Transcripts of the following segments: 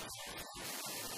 やったー!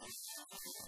ます。